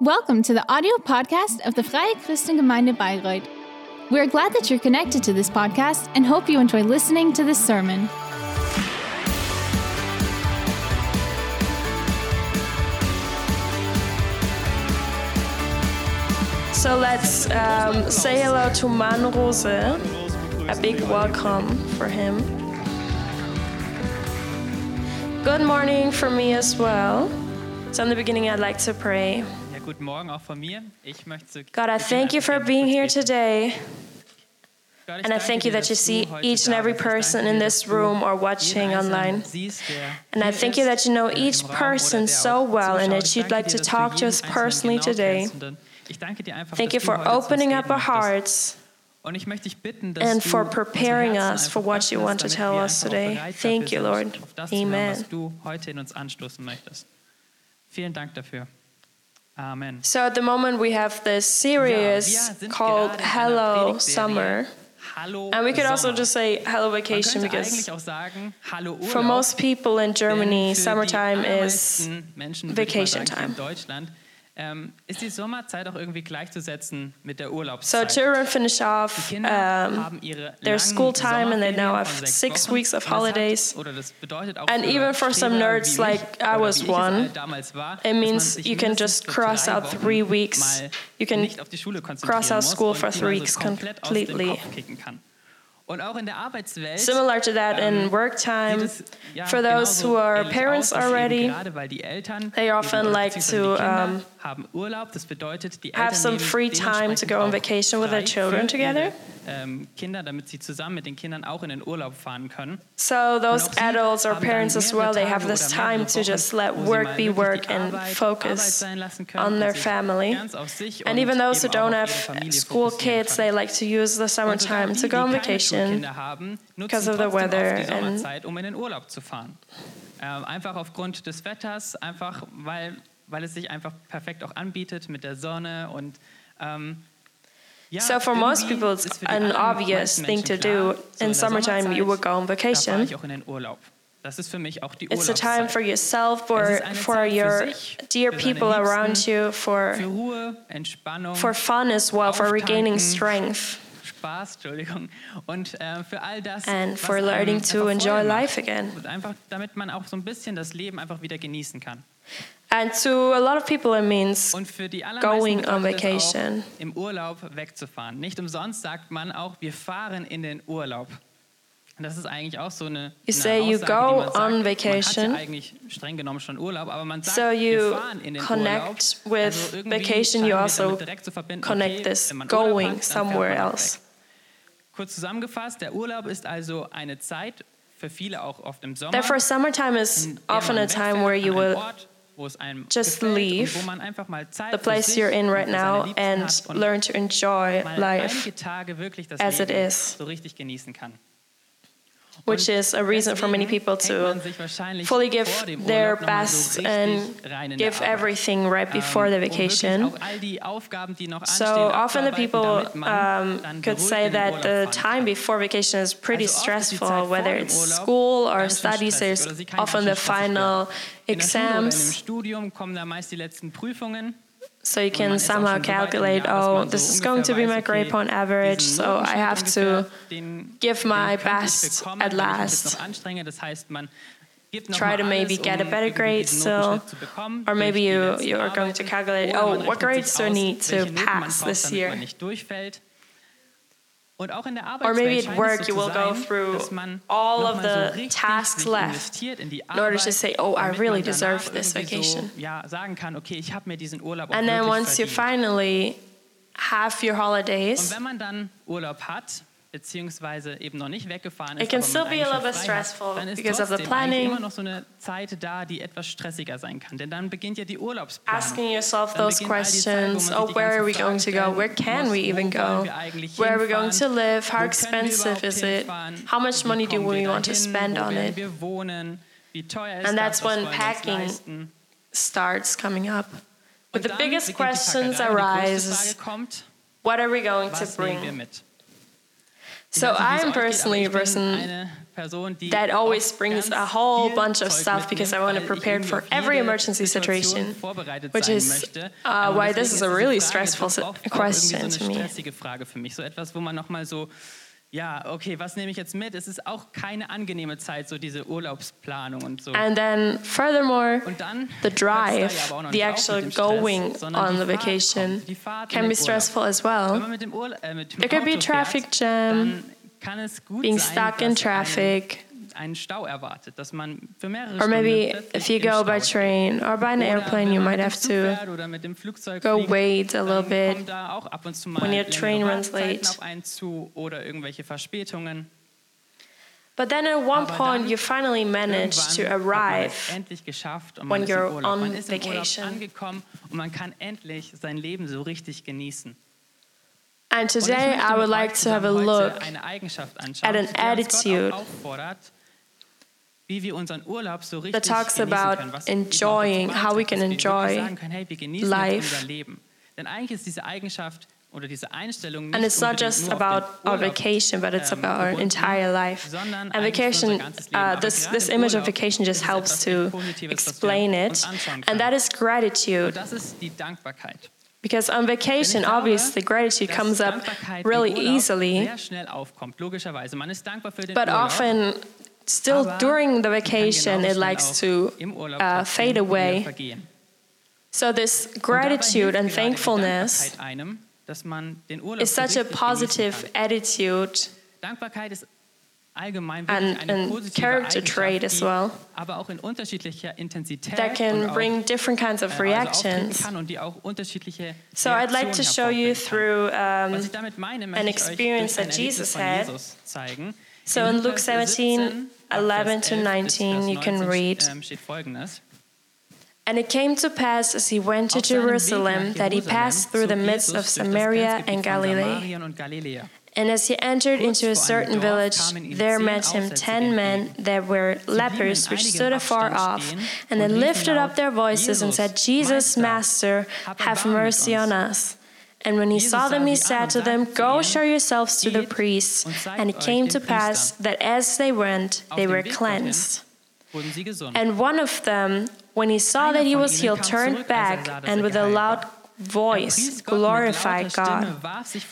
Welcome to the audio podcast of the Freie Christengemeinde Bayreuth. We're glad that you're connected to this podcast and hope you enjoy listening to this sermon. So let's um, say hello to Man Rose. A big welcome for him. Good morning for me as well. So, in the beginning, I'd like to pray. Guten Morgen auch von mir. Ich möchte God, I thank you for being here today. And I thank you that you see each and every person in this room or watching online. And I thank you that you know each person so well and that you'd like to talk to us personally today. kennst. Und Ich danke dir einfach, Thank you for heute zu uns opening up our hearts Und ich möchte dich bitten, dass and for preparing us for what you want to tell us today. Thank you, Lord. Auf das zu hören, Amen. was du heute in uns anstoßen möchtest. Vielen Dank dafür. Amen. So, at the moment, we have this series called gerade in einer Hello Summer. And we could also just say Hello Vacation because sagen, Hallo Urlaub. for most people in Germany, summertime is allermeisten Menschen, würde ich mal vacation time. Deutschland ähm, ist die Sommerzeit auch irgendwie gleichzusetzen mit der So Urlaubszeit. children finish die off Kinder um, haben ihre their langen school time and they now Sommerferien have von sechs six Wochen. weeks of Und das hat- holidays. Oder das bedeutet auch And für even for some Streber nerds wie mich, like I oder was wie ich es one, halt damals war, dass it man means sich you can mindestens just für cross drei out Wochen three weeks. mal You can nicht auf die Schule cross konzentrieren out muss school und for die three mal so weeks komplett aus dem completely. Kopf kicken kann. Und auch in der Arbeitswelt Similar to that in ähm, work sieht time, es, ja, for those genauso who are ähnlich parents aus, dass eben already, gerade weil die Eltern they eben, often oder like beziehungsweise to, die Kinder um, haben Urlaub, das bedeutet, die have Eltern some nehmen free time to dementsprechend go on auch vacation with their frei children für together. ihre, ähm, Kinder, damit sie zusammen mit den Kindern auch in den Urlaub fahren können. So Und those auch sie adults or haben dann parents as mehrere well, they have Tage this oder time mehrere to Wochen, just let wo sie work mal be wirklich work die and Arbeit Arbeit focus sein lassen können on und their sich family. ganz auf sich And und even those who eben auch don't auf have ihre Familie school fokussieren kids, können. they like to use the Und sogar summertime die, to go on die keine vacation. Schulkinder haben, nutzen because of the trotzdem weather auch die and- Sommerzeit, um in den Urlaub zu fahren. Ähm, einfach aufgrund des Wetters, einfach weil, weil es sich einfach perfekt auch anbietet mit der Sonne und ähm, ja, So for most people, it's ist für die an obvious thing to do. In summertime, you would go on vacation. It's a time for yourself, Es for for Zeit für your sich, dear people around you, for Für Ruhe, Entspannung, for fun as well, for regaining strength, Spaß, Entschuldigung, und äh, für all das, and for learning to enjoy life again. Einfach, damit man auch so ein bisschen das Leben einfach wieder genießen kann. And to a lot of people, it means Und für die Going on es auch, vacation. im Urlaub wegzufahren. Nicht umsonst sagt man auch, wir fahren in den Urlaub. Und das ist eigentlich auch so eine, You eine say you Aussage, go die man sagt. on vacation. Man hat ja eigentlich streng genommen schon Urlaub, aber man sagt, So wir you fahren in den connect Urlaub. with also vacation, you wir also direkt zu verbinden, connect okay, this going hat, somewhere else. Kurz zusammengefasst, der Urlaub ist also eine Zeit, für viele auch oft im Sommer, Therefore, summertime is der often a time where you will Ort, just leave und wo man einfach mal Zeit the place you're in right now and learn to enjoy life, einige Tage wirklich das as it is. so richtig genießen kann. Which is a reason for many people to man sich wahrscheinlich fully give their Urlaub noch mal best and rein in der give everything right before the Ähm, um vacation. auch all die Aufgaben, die noch So often the people um, could say that the time before vacation is pretty Also oft ist die stressful, whether it's school or studies. There's oder sie kann often the final werden. In der Schule oder in dem exams, Studium kommen da meist die letzten Prüfungen. so you can somehow schon so weit im calculate, oh, this is going to be my grade point average, so I have to give my best at wenn ich mich last. jetzt noch anstrenge. Das heißt, man gibt noch try to maybe get a better grade still, Notenschnitt zu bekommen, or maybe you you are going to calculate, oh, what grades do I need to welche Noten man pass this year? man nicht durchfällt. Und auch in der Or maybe at work you will go through all of the tasks left in order to say, oh, I really deserve this vacation. So, ja, sagen kann, okay, ich habe mir diesen Urlaub auch And then once you finally have your holidays, wenn man dann Urlaub hat, beziehungsweise eben noch nicht weggefahren It ist, can aber still man be a eigentlich little schon bit frei hat, stressful dann ist because of the trotzdem eigentlich planning. immer noch so eine Zeit da, die etwas stressiger sein kann. Denn dann beginnt ja die Urlaubsplanung. asking yourself Dann those beginnt all die Zeit, wo man questions, sich oh, die where ganzen are we Fragen going to go? stellen Where can muss, we wo even wollen go? wir eigentlich Where are we going to hinfahren? live? How Wo können wir expensive überhaupt is it? hinfahren? How much Wie money do kommen we wir want to dahin? spend Wo on werden it? wir wohnen? Wie teuer ist And das? that's Was when wollen wir uns packing so I'm personally a person that always brings a whole bunch of stuff because I want to prepare for every emergency situation, which is uh, why this is a really stressful question to me. Ja, okay, was nehme ich jetzt mit? Es ist auch keine angenehme Zeit, so diese Urlaubsplanung und so. And then furthermore, dann, the drive, the actual going Stress, on the vacation kommt, can be stressful Urlaub. as well. Urla- äh, There Auto could be traffic fährt, jam, being sein, stuck in traffic einen Stau erwartet, dass man für mehrere Or maybe if you go by train or by an airplane, you might have to go wait a little bit when your train runs late. But then at one point, you finally manage to arrive when you're on vacation. And today, I would like to have a look at an attitude that talks about enjoying, how we can enjoy life. And it's not just about our vacation, but it's about our entire life. And vacation, uh, this, this image of vacation just helps to explain it. And that is gratitude. Because on vacation, obviously, gratitude comes up really easily. But often, still during the vacation, it likes to uh, fade away. So, this gratitude and thankfulness is such a positive attitude and, and character trait as well that can bring different kinds of reactions. So I'd like to show you through um, an experience that Jesus had. So in Luke 17, 11 to 19, you can read. And it came to pass as he went to Jerusalem that he passed through the midst of Samaria and Galilee. And as he entered into a certain village, there met him ten men that were lepers, which stood afar off. And they lifted up their voices and said, Jesus, Master, have mercy on us. And when he saw them, he said to them, Go show yourselves to the priests. And it came to pass that as they went, they were cleansed. And one of them, when he saw that he was healed, turned back and with a loud voice glorified God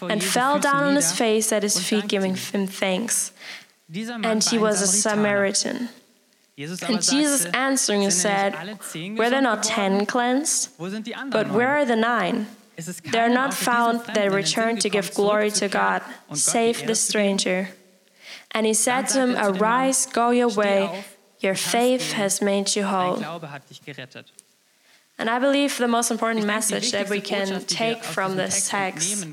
and fell down on his face at his feet, giving him thanks. And he was a Samaritan. And Jesus answering said, Were there not ten cleansed? But where are the nine? They are not found, they return to give glory to God. Save the stranger. And he said to him, Arise, go your way. Your faith has made you whole. And I believe the most important message that we can take from this text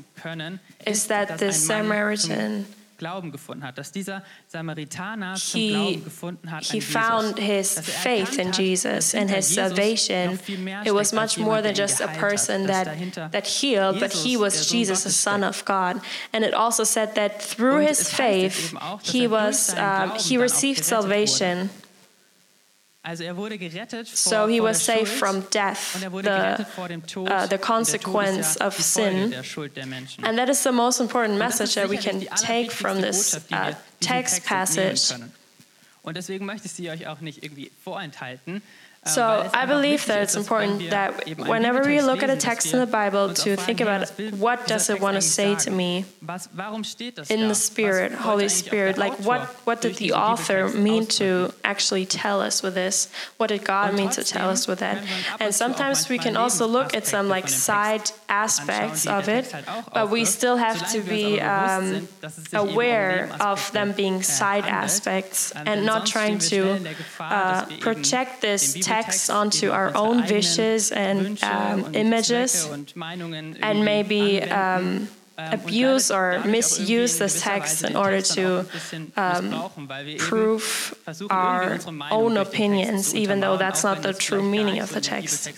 is that the Samaritan Glauben gefunden hat, dass dieser Samaritaner zum Glauben gefunden hat he found his faith in Jesus and his salvation. It was much more than just a person that, that healed, but he was Jesus, the Son of God. And it also said that through his faith, he was uh, he received salvation. So he was saved from death, the, uh, the consequence of sin. And that is the most important message that we can take from this uh, text passage. Und deswegen möchte ich sie euch auch nicht irgendwie vorenthalten. So I believe that it's important that whenever we look at a text in the Bible to think about what does it want to say to me in the Spirit, Holy Spirit, like what, what did the author mean to actually tell us with this? What did God mean to tell us with that? And sometimes we can also look at some like side aspects of it, but we still have to be um, um, aware of them being side aspects and not trying to uh, project this text onto our own wishes and um, images and maybe um, abuse or misuse this text in order to um, prove our own opinions, even though that's not the true meaning of the text.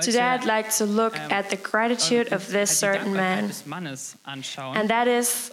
Today, I'd like to look at the gratitude of this certain man, and that is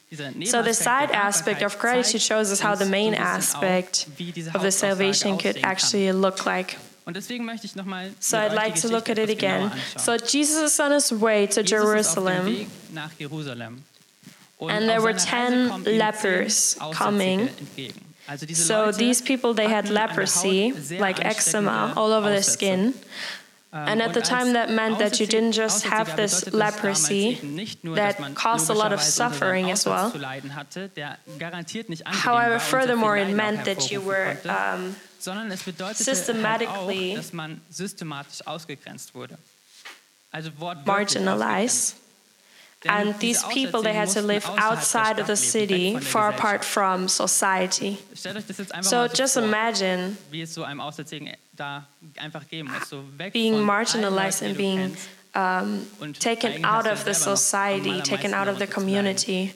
ist und was für uns getan hat. Also die, dieser So the side aspect of gratitude shows us how the main so ein bisschen aspect auf, wie diese of the salvation could actually look like. Und deswegen möchte ich nochmal So I'd like to look at it again. So Jesus is on his way to Jesus ist auf dem Jerusalem. Weg nach Jerusalem. Und And there were 10 lepers coming. entgegen. Also diese So these people, they had hatten an der leprosy, like eczema, all over the Aussätze. skin. Ähm, And at the time, that meant that you didn't just have this bedeutet das damals leprosy eben nicht nur, that caused a lot of logischerweise unter seinem suffering as well. zu leiden hatte, der garantiert nicht angenehm However, war und sehr viel furthermore, it meant that you were um, sondern es bedeutete systematically halt auch, dass man systematisch ausgegrenzt wurde. Also wortwörtlich marginalized. And these people, they had to live outside of the city, weg von der far apart from society. Stellt euch das jetzt einfach So just imagine wie es so einem Aussätzigen da einfach gehen muss. So weg being marginalized and Leuten, die du being um, taken out of the selber noch am society, taken out of the darunter zu leiden. community.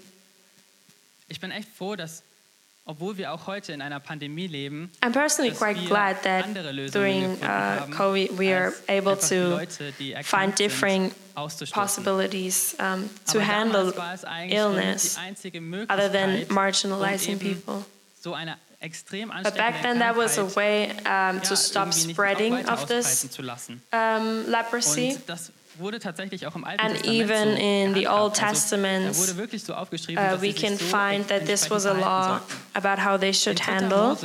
Obwohl wir auch heute in einer Pandemie leben, I'm personally quite glad that during uh, COVID we are able to find different possibilities um, to handle damals war es eigentlich schon illness other than marginalizing um people. so eine extrem But back then, that was a way um, to stop spreading of this ausbreiten zu lassen. um, leprosy. Und das wurde tatsächlich auch im Alten And Testament even in the. Old Testament, da wurde so Uh, we can so find that this was a law about how they should handle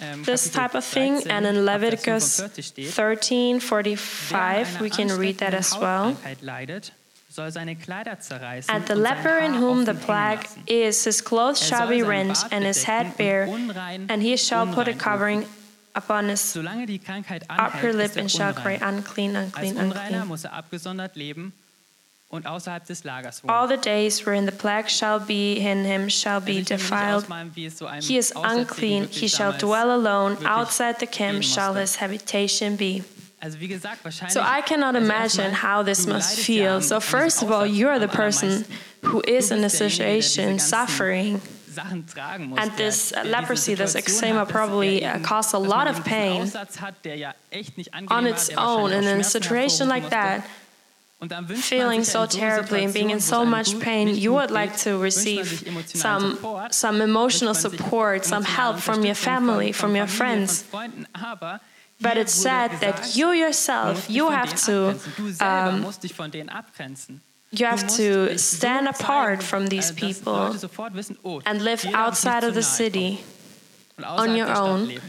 ähm, this type of thing. And in Leviticus 45 13 45, we can read that as well. Hautkrankheit leidet, soll seine Kleider zerreißen And the leper in whom the plague is, his clothes Er shall be rent, and his head bare, and he shall put a covering. Upon his Solange die Krankheit upper lip ist er and shall cry, unclean, unclean, unclean. muss er abgesondert leben und außerhalb des Lagers All the days wherein the plague shall be in him shall be ich kann mir nicht defiled. ausmalen, wie es so He is unclean, he shall dwell alone. Outside the camp shall his habitation be. Also wie gesagt, So I cannot imagine how this must feel. So, first of all, you are the person who is in a bist derjenige, der diese situation suffering. Sachen tragen muss, And this leprosy, this eczema probably, er uh, caused a lot of pain Aussatz hat, der ja echt nicht angenehm on its own. And in a situation like that, musste. Und dann wünscht feeling so terribly and being in so Situationen, wo es much pain, you would like to receive some, some emotional wünscht man sich support, some help from your family, from your friends. Von Freunden, aber But it's sad that you yourself, you have to, abgrenzen. Du selber um, musst dich von denen abgrenzen. you have to stand apart from these people Leute sofort wissen, and live hier darf ich outside of the city. on your own.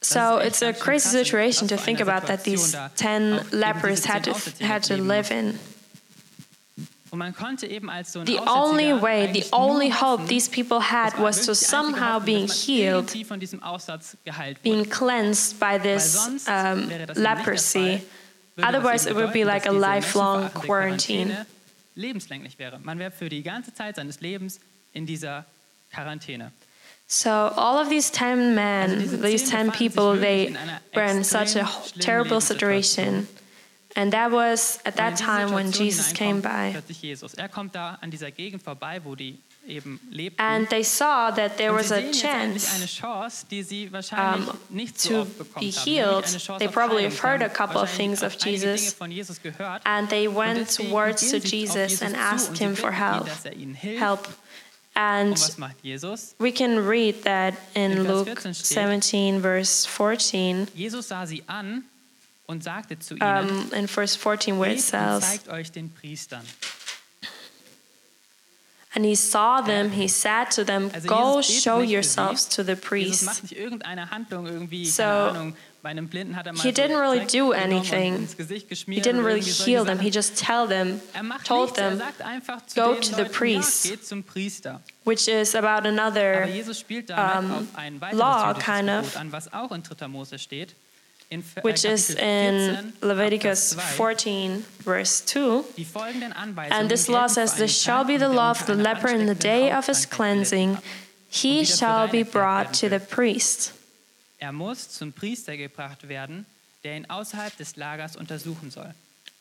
So it's a echt ganz schön crazy situation to think about that these 10 lepers had to, had to live in. Und man konnte eben als so ein The only way, the only hope these people had was to wirklich die einzige somehow being healed, irgendwie von diesem Aussatz geheilt wurde. being cleansed by this um, wäre das eben nicht der leprosy. Fall. Würde das Otherwise, it would be like a lifelong quarantine. Lebenslänglich wäre. Man wäre für die ganze Zeit seines Lebens in dieser Quarantäne. So all of these 10 men, these 10 zehn befanden sich people, they were in such a extrem h- schlimmen terrible situation. And that was at that time when Jesus came by. Jesus. Er kommt da an dieser Gegend vorbei, wo die eben lebten. And they saw that there was a sehen jetzt endlich chance eine Chance, die sie wahrscheinlich um, nicht so to be haben. healed. They probably have heard a couple of things of Jesus. And they went towards to Jesus and asked him for help. dass ihnen hilft. Help. And was macht Jesus? we can read that in Luke 17, verse 14, Jesus sah sie an und sagte zu ihnen, um, in verse 14, where it says, zeigt euch den Priestern. And he saw them, he said to them, Also Go Jesus show yourselves to the Jesus priest. macht nicht irgendeine Handlung irgendwie, So, keine Ahnung, bei einem Blinden hat er he didn't really do anything. He didn't really heal them, he just tell them, Er told er them, sagt einfach zu "Go to the priest." Ja, geht zum Priester. which is about another Jesus spielt damit um, auf ein weiteres law, kind of. Gebot an, was auch in 3. Mose steht. In Ver- äh, which is in Leviticus 14, verse 2. Die folgenden Anweisungen And this law says, This shall be the law of the leper in the day of his cleansing. He shall be brought to the priest. Er muss zum Priester gebracht werden, der ihn außerhalb des Lagers untersuchen soll.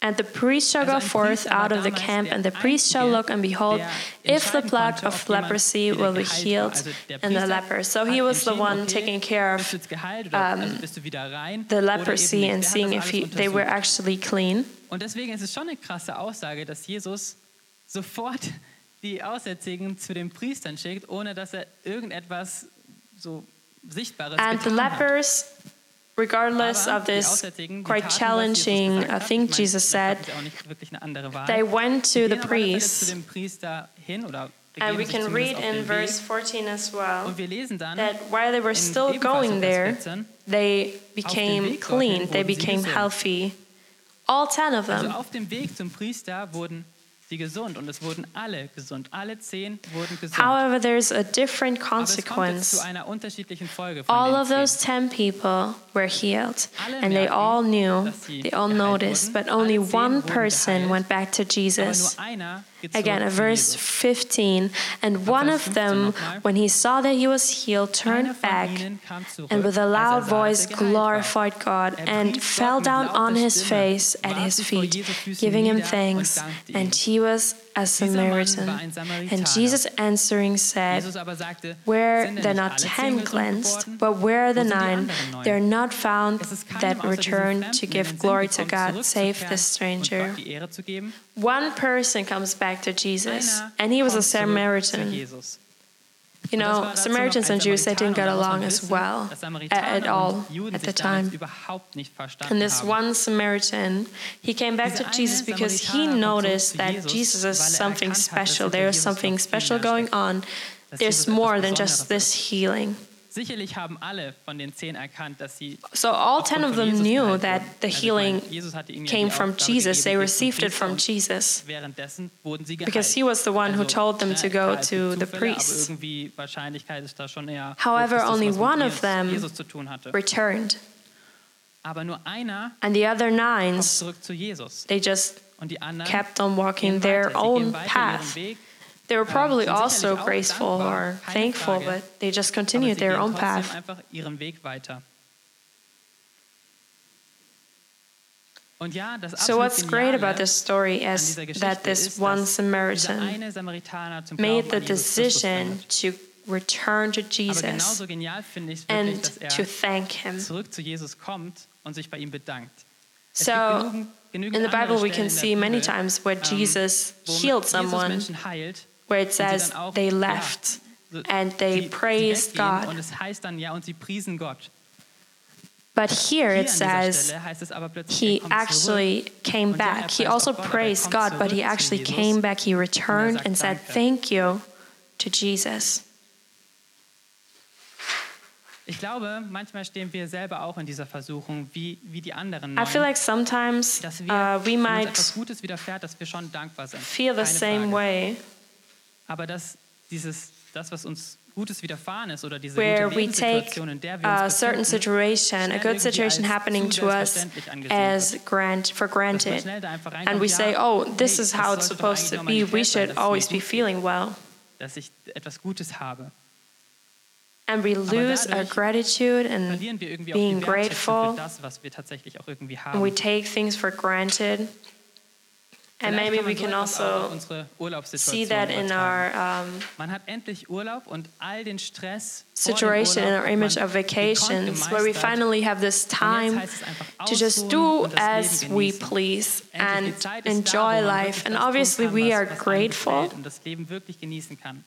And the priest shall go forth out of the camp, and the priest shall look, and behold, if the plague of leprosy will be healed in the leper. So he was the one taking care of jetzt geheilt oder also bist du wieder rein. the leprosy and seeing if he, they were actually clean. Und deswegen ist es schon eine krasse Aussage, dass Jesus sofort die Aussätzigen zu den Priestern schickt, ohne dass er irgendetwas so Sichtbares And the lepers, regardless of this quite taten, was Jesus challenging thing Jesus said, gab es ja auch nicht wirklich eine andere Wahl. they went to the gehen auf alle Fälle zu priest. dem Priester hin oder And we can read in verse 14 as well Und wir lesen dann that while they were still going there, they became clean, they became healthy. All ten of them. Auf dem Weg zum Priester wurden sie gesund und es wurden alle gesund. Alle zehn wurden gesund. However, there's a different Aber es consequence. zu einer unterschiedlichen Folge von All of those 10 people were healed, and they all knew, they all noticed, but only one person went back to Jesus. Nur einer geht Again, zurück at zu verse 15, and one of them, when he saw that he was healed, turned back ihnen kam zurück, and with a loud voice glorified God and fell down on his face at his feet, giving him thanks. And he was a Dieser Mann war Samaritan. And Jesus answering said, Jesus aber sagte, Were there not ten cleansed, but where are the Wo sind die nine? They are not found Es ist keinem that außer diesem returned Fremden to give glory to God, save this stranger. Und Gott die Ehre zu geben. One person comes back to Jesus, and he was a kommt zurück zu Samaritan. You Und das war know, Samaritans and Jews, they didn't get Und da muss man along as well at, all at the time. überhaupt nicht verstanden And this one Samaritan, he came back to Jesus because he noticed that Jesus, is er something dass special. There is something special going on. There's more than just this healing. Sicherlich haben alle von den zehn erkannt, dass sie So all ten of them Jesus knew that the healing meine, Jesus hatte ihnen ja came from Jesus. They gegeben, geht zum received it from Jesus. Währenddessen wurden sie geheilt. Because he was the one who told them to go to the priest. Irgendwie Wahrscheinlichkeit ist da schon eher. However, only one of them Jesus zu tun hatte. Returned. Aber nur einer And the other nines, zurück zu Jesus. they just Und die anderen kept on walking their own path. They were probably sind also graceful or thankful, but they just continued their own path. ihren Weg. Und ja, das So what's great about this story is that this ist, one Samaritan made the an Jesus Christus decision to return to Jesus genauso genial finde ich es wirklich, and dass er to thank him. zurück zu Jesus kommt und sich bei ihm bedankt. So, gibt genügend, genügend In the Bible, we can see many times where ähm, Jesus healed someone, where it says auch, they ja, left so- and they praised God. Und es heißt dann, ja, und sie priesen Gott. But here it says Stelle heißt es aber plötzlich, he er actually came ja, er back. He also auch Gott, aber er praised God, but he actually came back. He returned and said, Thank you to Jesus. Ich glaube, manchmal stehen wir selber auch in dieser Versuchung, wie, wie die anderen I feel like sometimes dass wir, uh, we might etwas Gutes widerfährt, dass wir schon dankbar sind. feel the same way, Aber dass dieses, das, was uns Gutes widerfahren ist oder diese where gute we take in der wir a uh, certain situation, a good situation happening to us as grant for granted. schnell da einfach And we say, oh, this is how it's supposed to be. We should dass es mir always be feeling well. dass ich etwas Gutes habe. And we lose our gratitude and Verlieren wir irgendwie being auch die Wertschätzung grateful. das, was wir tatsächlich auch irgendwie and we take things for granted. And Vielleicht maybe we can etwas auch auf also see that in our um, Man endlich Urlaub und all den Stress situation, in our image of vacations, where we finally have this time heißt es einfach to just do as we please and Zeit ist da, enjoy life. And obviously, we are grateful. gefällt Und Leben wirklich genießen kann.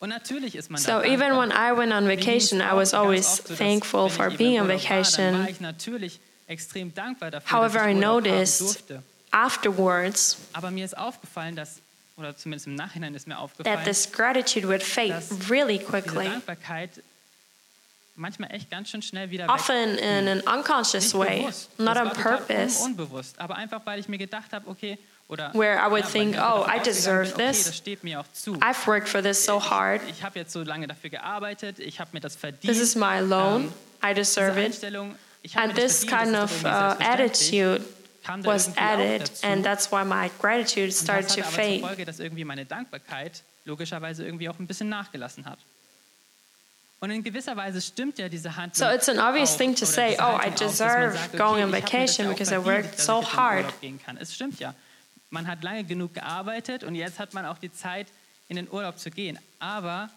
Und natürlich So even when I went on vacation, I was always oft so, dass, thankful for being on Urlaub War, dann vacation. war ich natürlich extrem dankbar dafür, However, I noticed. Afterwards Aber mir ist aufgefallen, dass, oder zumindest im Nachhinein ist mir aufgefallen, that this gratitude would fade dass really diese quickly, Dankbarkeit manchmal echt ganz schön schnell wieder often weg. in an unconscious Nicht way, bewusst. not das on purpose. Un unbewusst, aber einfach, weil ich mir gedacht habe, okay, oder Where I would ja, think, oh, I deserve bin, okay, this. das steht mir auch zu. I've worked for this so hard. Ich habe jetzt so lange dafür gearbeitet, ich habe mir das verdient. This is my loan. Ähm, I deserve it. Ich And this kind of uh, doch irgendwie selbstverständlich, attitude was added, and that's why my gratitude started das to fade. Folge, dass irgendwie meine Dankbarkeit logischerweise irgendwie auch ein bisschen nachgelassen hat. Und in gewisser Weise stimmt ja diese Handlung. So it's an obvious thing to say, "Oh, I deserve going on vacation because I worked so hard." Urlaub gehen kann. Es stimmt ja. Man hat lange genug gearbeitet und jetzt hat man auch die Zeit, in den Urlaub zu gehen. Aber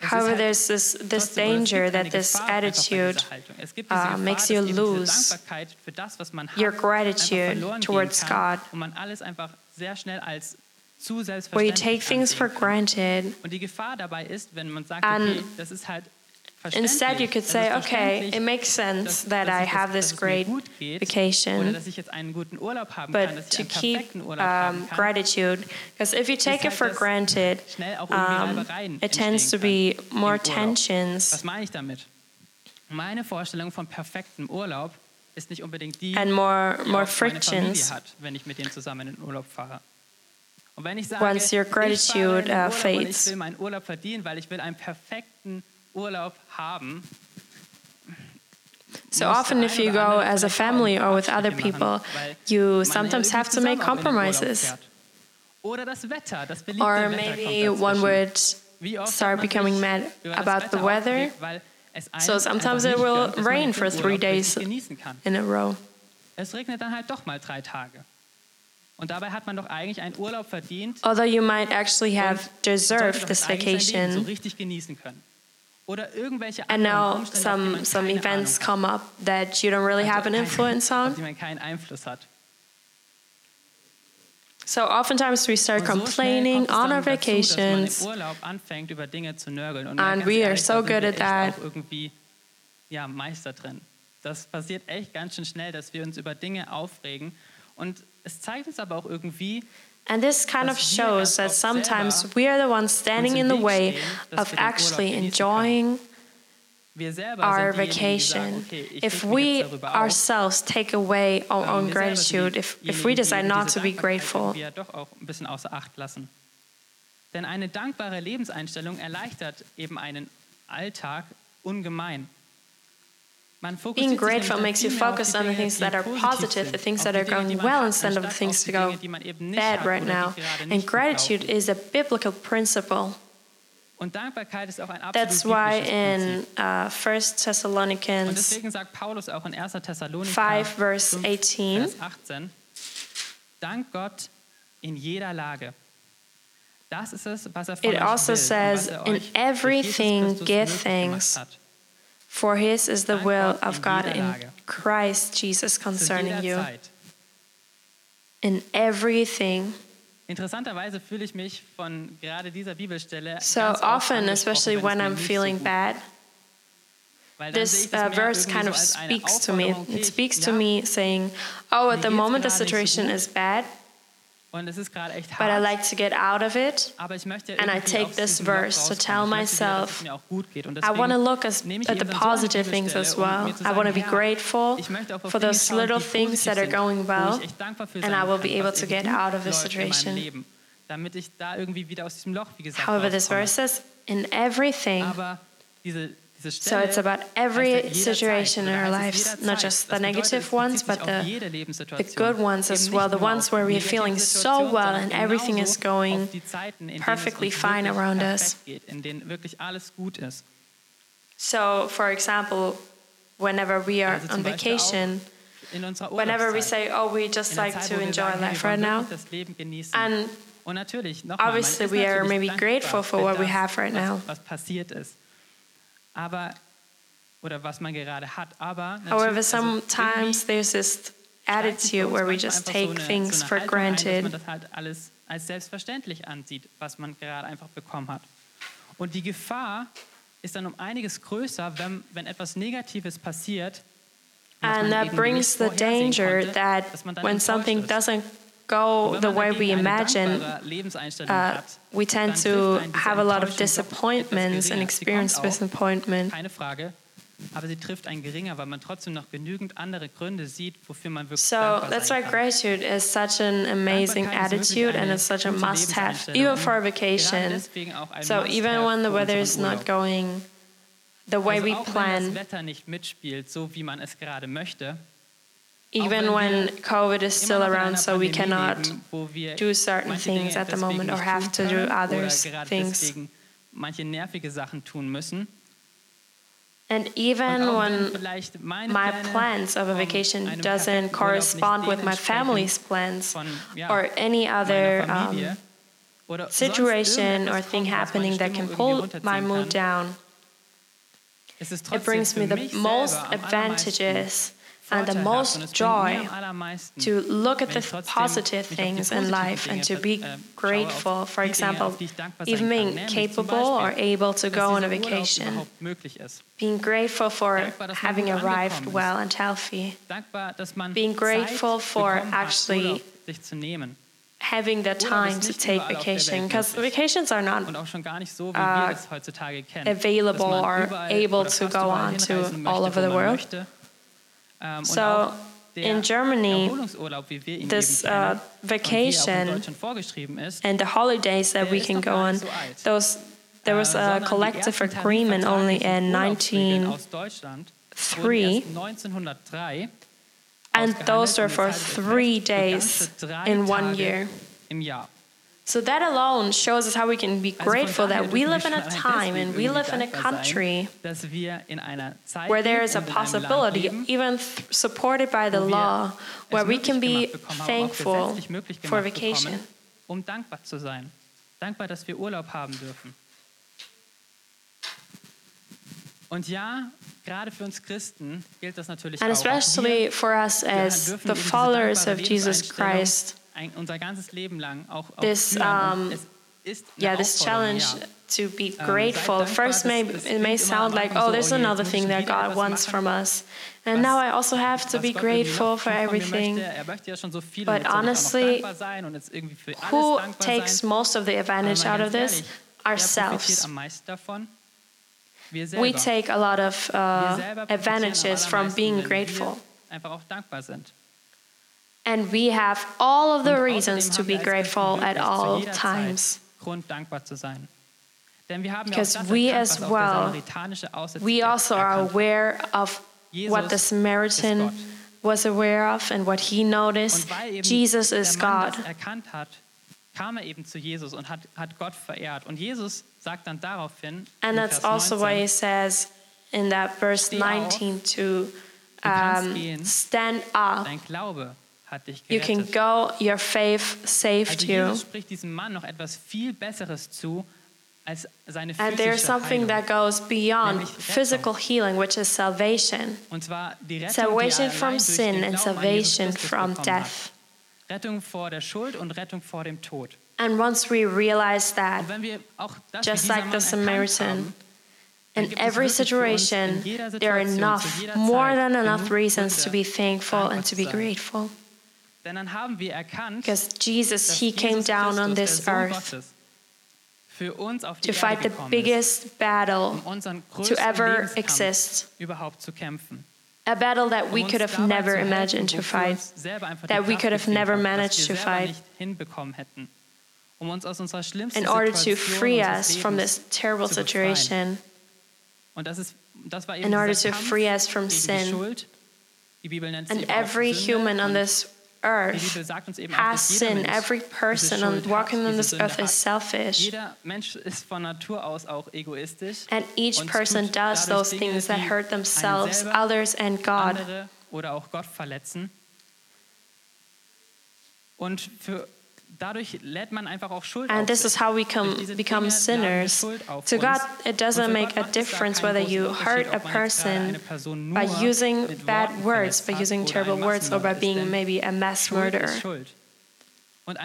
However, there's this, this trotzdem, oder es danger that this Gefahr einfach bei attitude dieser Haltung. Es gibt diese uh, makes you lose Dankbarkeit für das, was man hat, your gratitude towards God. und man alles einfach sehr schnell als zu where you take things for granted. Und die Gefahr dabei ist, wenn man sagt, And okay, das ist halt Instead, you could say, okay, it makes sense that I have this dass es mir great vacation. dass ich jetzt einen guten Urlaub haben kann, dass But to keep perfekten Urlaub haben um, gratitude, because if you take it for granted, schnell auch irgendwie um, it tends to be more tensions meine ich damit? Meine Vorstellung von perfektem Urlaub ist nicht unbedingt die, and more more auch meine Familie frictions. hat, wenn ich mit denen zusammen in den Urlaub fahre. Und wenn ich sage, Once your ich fahre in gratitude, uh, fades. Ich will meinen Urlaub verdienen, weil ich will einen perfekten Urlaub haben. So often, if you go as a family or with other people, you sometimes have to make zusammen auch in den Urlaub compromises. fährt. Oder das Wetter, das beliebte Or maybe one would start becoming mad about the weather. aufgeregt, weil es einem So sometimes it will gönnt, dass man rain for three days in a row. Es regnet dann halt doch mal drei Tage. Und dabei hat man doch eigentlich einen Urlaub verdient, Although you might actually have deserved this eigentlich sein Leben so vacation, and now Umstände, auf die some some events come up that you don't really have an influence on. die man keinen Einfluss hat. So oftentimes we start Und so schnell complaining on our dazu, dass man vacations im Urlaub anfängt, über Dinge zu nörgeln. Und, And we are so good at that. ja, Meister drin. Das passiert echt ganz schön schnell, dass wir uns über Dinge aufregen. Und es zeigt uns aber auch irgendwie, And this kind of shows that sometimes we are the ones standing in the way of wir den Urlaub actually enjoying our sind diejenigen, die sagen, vacation. If we jetzt darüber auf. ourselves take away our own wir selber sind gratitude, if, if we decide not to be grateful, irgendwie ja doch auch ein bisschen außer Acht lassen. Denn eine dankbare Lebenseinstellung erleichtert eben einen Alltag ungemein. Being grateful makes you viel mehr auf focus on the things that are positive, the things that are going well instead of the things to go Dinge, die man eben nicht bad right now. And gratitude is a biblical principle. Und Dankbarkeit ist auch ein absolut That's why in uh, 1 Und Thessalonians deswegen sagt Paulus auch in 1. Thessalonicher 5, verse 18, Vers 18, Dank Gott in jeder Lage. Das ist es, was er von It also says, er "In everything give thanks. For his is the will of God in Christ Jesus concerning you. In everything. Interessanterweise fühle ich mich von gerade dieser Bibelstelle So often, especially when I'm feeling bad, geht. Weil dann sehe this uh, verse kind of speaks to me. It speaks to me saying, Oh, at the moment the situation is bad, but I like to get out of it. Aber ich möchte And I take this verse to tell Ich möchte wieder, dass myself, mir auch gut geht. Und I want to look as, at the positive things as um well. I want to be grateful ich möchte auch auf for those little things that are going well. ich echt dankbar für and I will be able to get out of this läuft in meinem situation. Damit ich da irgendwie wieder aus diesem Loch, wie gesagt, However, this verse says, In everything. Aber diese, diese So it's about every situation in our lives, not just the negative es ones, but the, the good ones as well, the ones where we're feeling so well and everything is going auf die Zeiten, in denen es perfectly fine around us. Geht, in denen wirklich alles gut ist. So, for example, whenever we are on vacation, whenever we say, oh, we just like to enjoy life right now. wirklich das Leben genießen. And Und natürlich, nochmal, man obviously we are maybe grateful for what we have right now. Aber, oder was man gerade hat. Aber However, also sometimes there's this attitude where we just take things for Haltung ein, dass man granted. das halt alles als selbstverständlich ansieht, was man gerade einfach bekommen hat. Und die Gefahr ist dann um einiges größer, wenn, wenn etwas Negatives passiert. And that brings the danger that when something doesn't go the way we imagine, uh, we tend to have a lot of Enttäuschung doch etwas disappointments and experience disappointment. Aber sie trifft einen geringer, weil man trotzdem noch genügend andere Gründe sieht, wofür man wirklich So dankbar that's why gratitude is such an amazing Dankbarkeit ist wirklich attitude and it's such a must have, even for a vacation. ein So even when the weather is not going the way also we auch wenn plan, das Wetter nicht mitspielt, so wie man es gerade möchte, even when COVID is still immer noch in einer around, so we cannot leben, wo wir do certain things at the moment or have to do others things. manche nervige Sachen tun müssen. And even when my plans of a vacation doesn't correspond with my family's plans or any other um, situation or thing kommt, was meine happening that can pull my mood down. It brings me the most advantages and the most joy to look at the positive things in life and to be grateful. For example, even being capable or able to go on a vacation, being grateful for having arrived well and healthy, Being grateful for actually having the time to take vacation because vacations are not uh, available or able to go on to all over the world. Und So, in Germany, this, uh, er vacation and the holidays that we can go on, those there was äh, a collective agreement only in Urlaubsregeln 19 aus Deutschland. Three, wurden erst 1903 and those were for und es heißt, three days in one year. So that alone shows us how we can be grateful that we live in a time and we live in a country in where there is a und in einem Land possibility, even th- supported by the law, where we can be gemacht bekommen haben, auch thankful for vacation. um dankbar zu sein. Dankbar, dass wir Urlaub haben dürfen. Und ja, gerade für uns Christen gilt das natürlich And especially for us as the followers of Jesus Christ, unser ganzes Leben lang auch, auch This, um, ist yeah, this challenge to be Ähm, grateful. First, may it may sound like, oh, there's oh another thing that God wants from us, and now I also have to be grateful for everything. Er möchte ja schon so viel But und jetzt soll ich auch noch honestly, dankbar sein und jetzt irgendwie für alles Who takes most of the advantage out of this? ehrlich, Wer profitiert Ourselves. am meisten davon? Wir selber. We take a lot of uh, selber profitieren am advantages from being grateful. wir einfach auch dankbar sind. And we have all of the reasons to be wir als Christen grateful at all times. Zeit Grund dankbar zu sein. Denn wir haben Because ja auch das we as was auch der well, We also are aware of what the Samaritan was aware of and what he noticed. Und weil eben Jesus is God. kam er eben zu Jesus und hat, hat Gott verehrt. Und Jesus sagt dann daraufhin, And that's also why he says in that verse 19 to um, stand up. dein Glaube You gerettet. can go, your faith saved also you. Jesus spricht diesem Mann noch etwas viel Besseres zu als seine And there's something that goes beyond physical healing, which is salvation. Und zwar die Rettung, Salvation er from sin and Glauben an Jesus salvation from death. Rettung vor der Schuld und Rettung vor dem Tod. And once we realize that, Und wenn wir auch das Just like the Samaritan, in every situation, there are enough, more than enough reasons to be thankful and to be grateful. Because Jesus, He came down on this earth Gottes, für uns auf die to fight the biggest battle um to ever exist. überhaupt zu kämpfen. A battle that Um we could have never imagined to fight. uns selber einfach that we could have never managed to fight. nicht hinbekommen hätten, um uns aus unserer schlimmsten in order to free us from this terrible situation, Und das ist, das war eben in order to free us from sin. Schuld. Die Bibel nennt sie And every human on this earth Bibel sagt uns eben auch, has sin. Every person on, walking on this earth is selfish. Jeder Mensch ist von Natur aus auch egoistisch. And each person does those things that hurt themselves, others, and God. Andere oder auch Gott verletzen. Und für, dadurch lädt man einfach auch Schuld And this is how we come, become Dinge laden wir sinners. To. God, it doesn't make a macht es da difference whether you hurt a ob man jetzt gerade person by using bad words, by using terrible words, or by being maybe a mass murderer, ist Schuld. Und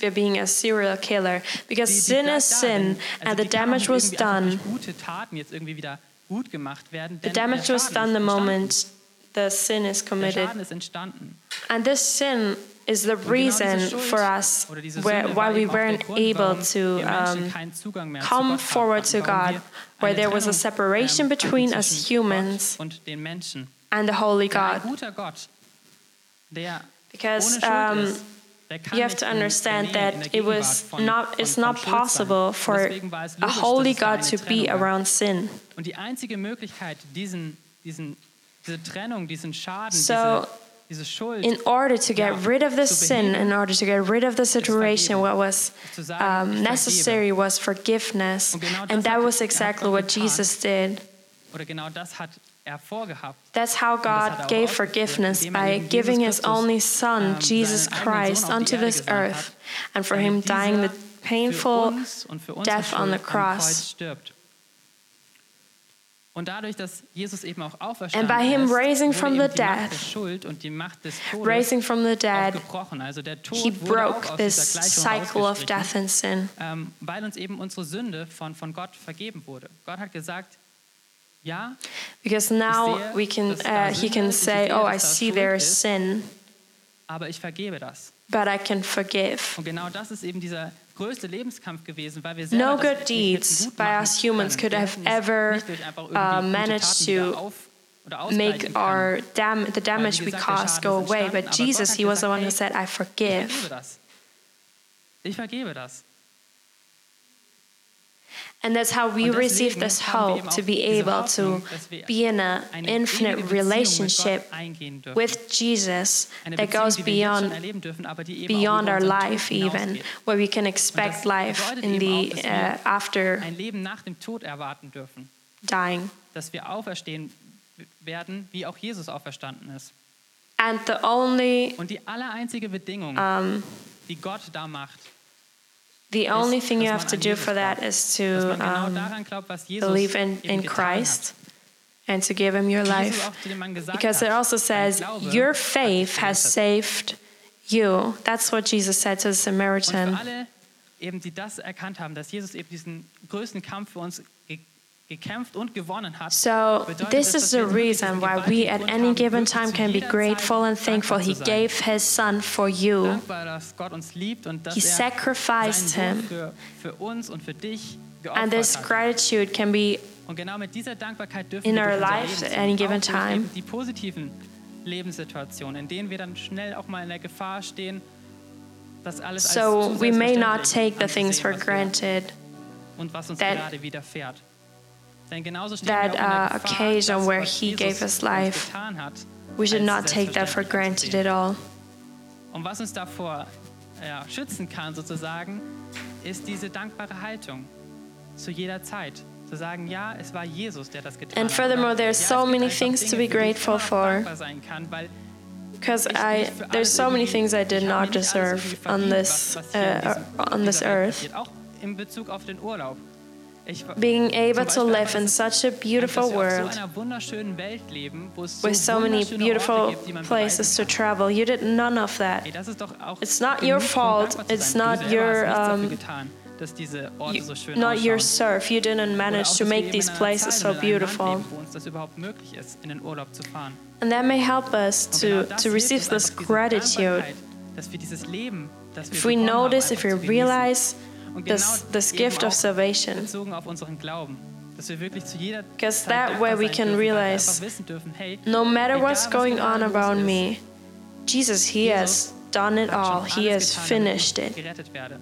by being a serial killer. Because sin is sin, and the die kann auch damage was done. durch gute Taten jetzt irgendwie wieder gut gemacht werden. The damage was done the moment the sin is committed. Schaden ist entstanden. And this sin is the Und genau diese reason for us where, why we eben auch der weren't able to um, keinen Zugang mehr zu come forward to God, where there was a separation ähm, between us humans Gott und den Menschen. and the holy God. guter Gott, der Because um, ist, der kann you have to understand that it was not it's not possible for deswegen war es a holy dass es da God to be around sin. Und die einzige Möglichkeit, diesen, diesen, diese Trennung, diesen Schaden, So diese, diese Schuld in order to get rid of this zu sin, in order to get rid of the situation, what was um, necessary was forgiveness. Und genau das And that was exactly what. Jesus did. oder genau das hat vorgehabt. That's how God gave forgiveness by giving His only Son, ähm, Jesus Christ, Sohn auf die onto this earth, and for Him dying the painful uns und für unsere death on the cross. Kreuz stirbt. Und dadurch, dass Jesus eben auch And by him raising from the die Macht der death, Schuld und die Macht des Todes Raising from the dead. Also der Tod He broke this cycle of death and sin. ähm, weil uns eben unsere Sünde von, von Gott vergeben wurde. Gott hat gesagt, ja, Because now we can, uh, He can say, Oh, I see there is sin, aber ich vergebe das. but I can forgive. Und genau das ist eben dieser größte Lebenskampf gewesen, weil wir selber No good deeds by us humans could have ever uh, managed to make our dam- the damage we caused go away. But Jesus, He was the one who said, I forgive. Ich vergebe das. And that's how we receive this hope to be able to be in an infinite ewige Beziehung mit relationship Gott eingehen dürfen. with Jesus that goes die wir jetzt schon beyond erleben dürfen, aber die eben auch beyond our life even where we can expect life in the auch, dass wir uh, after Ein Leben nach dem Tod erwarten dürfen. dying Dass wir auferstehen werden, wie auch Jesus auferstanden ist. and the only Und die allereinzige Bedingung, um, die Gott da macht, the only thing you have to do for that is to um, daran glaubt, was Jesus believe in, in Christ and to give him your life. auch zu dem Mann gesagt because it also says your faith has saved you. That's what jesus said to the samaritan. eben, die das erkannt haben, dass Jesus eben diesen größten Kampf für uns ge gekämpft und gewonnen hat, So, this is the reason why we at any given time can be grateful and thankful. He gave His Son for you. dankbar, dass Gott uns liebt und dass He er sacrificed him. Sohn für, für uns und für dich And this gratitude can be Und genau mit dieser Dankbarkeit dürfen in our life at any given time. eben die positiven Lebenssituationen, in denen wir dann schnell auch mal in der Gefahr stehen, dass alles so we may not take the things for anzusehen, was wir- granted. und was uns that- that, wir auch in der uh, occasion where he gave us life, We should not take that for granted at all. Und was uns davor ja, schützen kann, sozusagen, ist diese dankbare Haltung zu jeder Zeit. Zu sagen, ja, es war Jesus, der das getan And furthermore, there are so many things to be für die ich grateful for. dankbar sein kann, weil Because I, there's so many things I did not deserve irgendwie on this was- was in uh, diesem- on this earth. Being able to live in such a beautiful world so einer wunderschönen Welt leben, wo es with so many beautiful Orte gibt, die man places to travel. You did none of that. kann. Ey, das ist doch auch It's not your fault. It's not your, um, dass diese Orte You- not your surf. You didn't manage to make these places so und in einem Land beautiful. leben, wo uns das überhaupt möglich ist, in den Urlaub zu fahren. And that may help us to, to receive this gratitude. Dankbarkeit, Dass wir dieses Leben, das wir If we notice, if we realize this, this gift of salvation. bezogen auf unseren Glauben. Dass wir wirklich zu jeder Because that way we can dürfen, weil wir realize, einfach wissen dürfen, hey, No matter what's going on around me, Jesus, He has done it all. He has finished it. gerettet werde.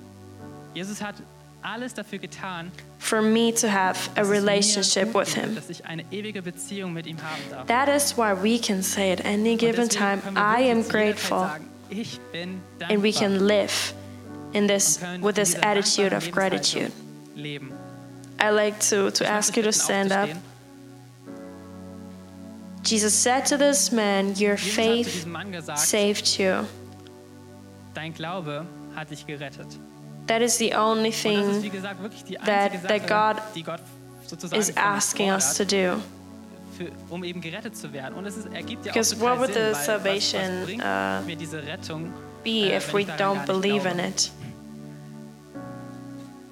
Jesus hat alles dafür getan, For me to have a dass es mir relationship with Him. dass ich eine ewige Beziehung mit ihm haben darf. That is why we can say at any given time, I am zu jeder Zeit grateful. Sagen, ich bin dankbar. And we can live in this with this attitude of gratitude. I like to, to ask you to stand up. Jesus said to this man, Your Jesus hat zu faith diesem Mann gesagt, saved you. dein Glaube hat dich gerettet. That is the only Und das ist, wie thing gesagt, wirklich die that- einzige that Sache, God is asking us to do. um eben gerettet zu werden. Und es ist, ergibt ja auch Because what would the salvation, uh, mir diese Rettung, Be if we don't believe in it.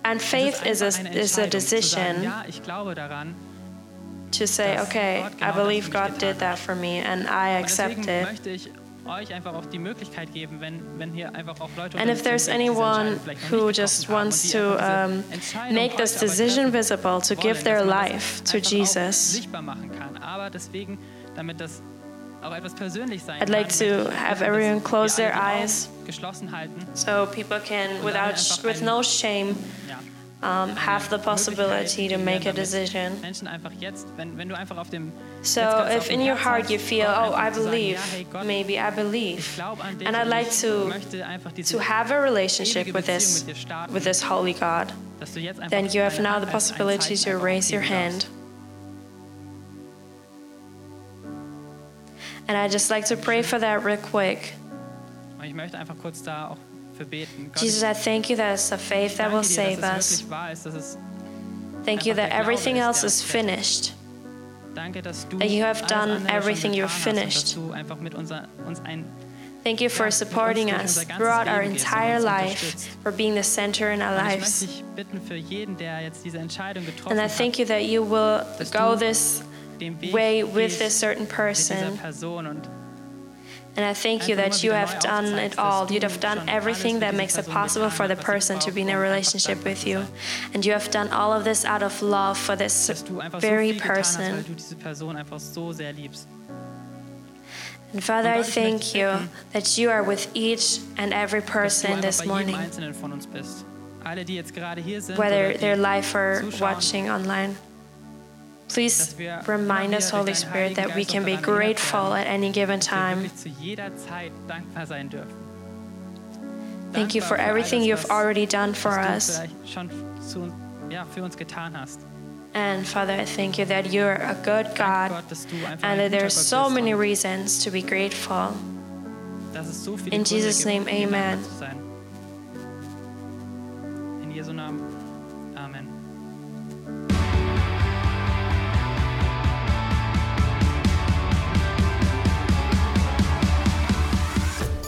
And faith is a, is a Entscheidung, zu sagen, decision ja, ich glaube daran. to say, okay, I believe God did that for me and I accept it. möchte ich euch einfach auch die Möglichkeit geben, wenn, wenn hier einfach auch Leute And if there's sind, die diese anyone Entscheidung vielleicht noch who just wants to um, make this decision visible, to give their dass man das life to Jesus, I'd like to have everyone close their alle die Augen eyes so people can, without, sh- with no shame, um, have the possibility to make a decision. Menschen einfach jetzt, wenn, wenn du einfach auf dem So jetzt ganz auf if in your heart you feel, oh, I einfach zu sagen, believe, ja, hey Gott, maybe I believe, glaube an dich and I'd like to möchte einfach diese to have a relationship with this mit dir starten, with this holy God, dass du jetzt einfach then you have now the possibility to raise your hand. And I'd just like to pray for that real quick. Und ich möchte einfach kurz da auch für beten. Gott, Jesus, I thank you that it's the faith that will dir, save us. es wirklich wahr ist, Thank you that everything else is finished. Danke, dass du That you have done everything you've finished. Und dass du einfach mit unser, ein Thank you for Ja, supporting us throughout our Leben entire life, for being the center in our lives. möchte dich bitten für jeden, der jetzt diese Entscheidung getroffen And I thank you that you will go this way with a certain person. And I thank you that you have done it all. dass du You have done everything that makes it possible for the getan hast, was sie person to be in a relationship with you. And you have done all of this out of love for this dass du einfach so very viel getan hast, weil person. du diese Person einfach so sehr liebst. And Father, I Und Gott, ich möchte thank you that you are with each and every person this morning, Einzelnen von uns bist. Alle, die jetzt gerade hier sind, whether they're live or watching online. Please remind us, Holy Spirit, that we can be grateful at any given time. Thank you for everything you've already done for us. And Father, I thank you that you're a good God and that there are so many reasons to be grateful. In Jesus' name, amen. In Jesu Namen. Amen.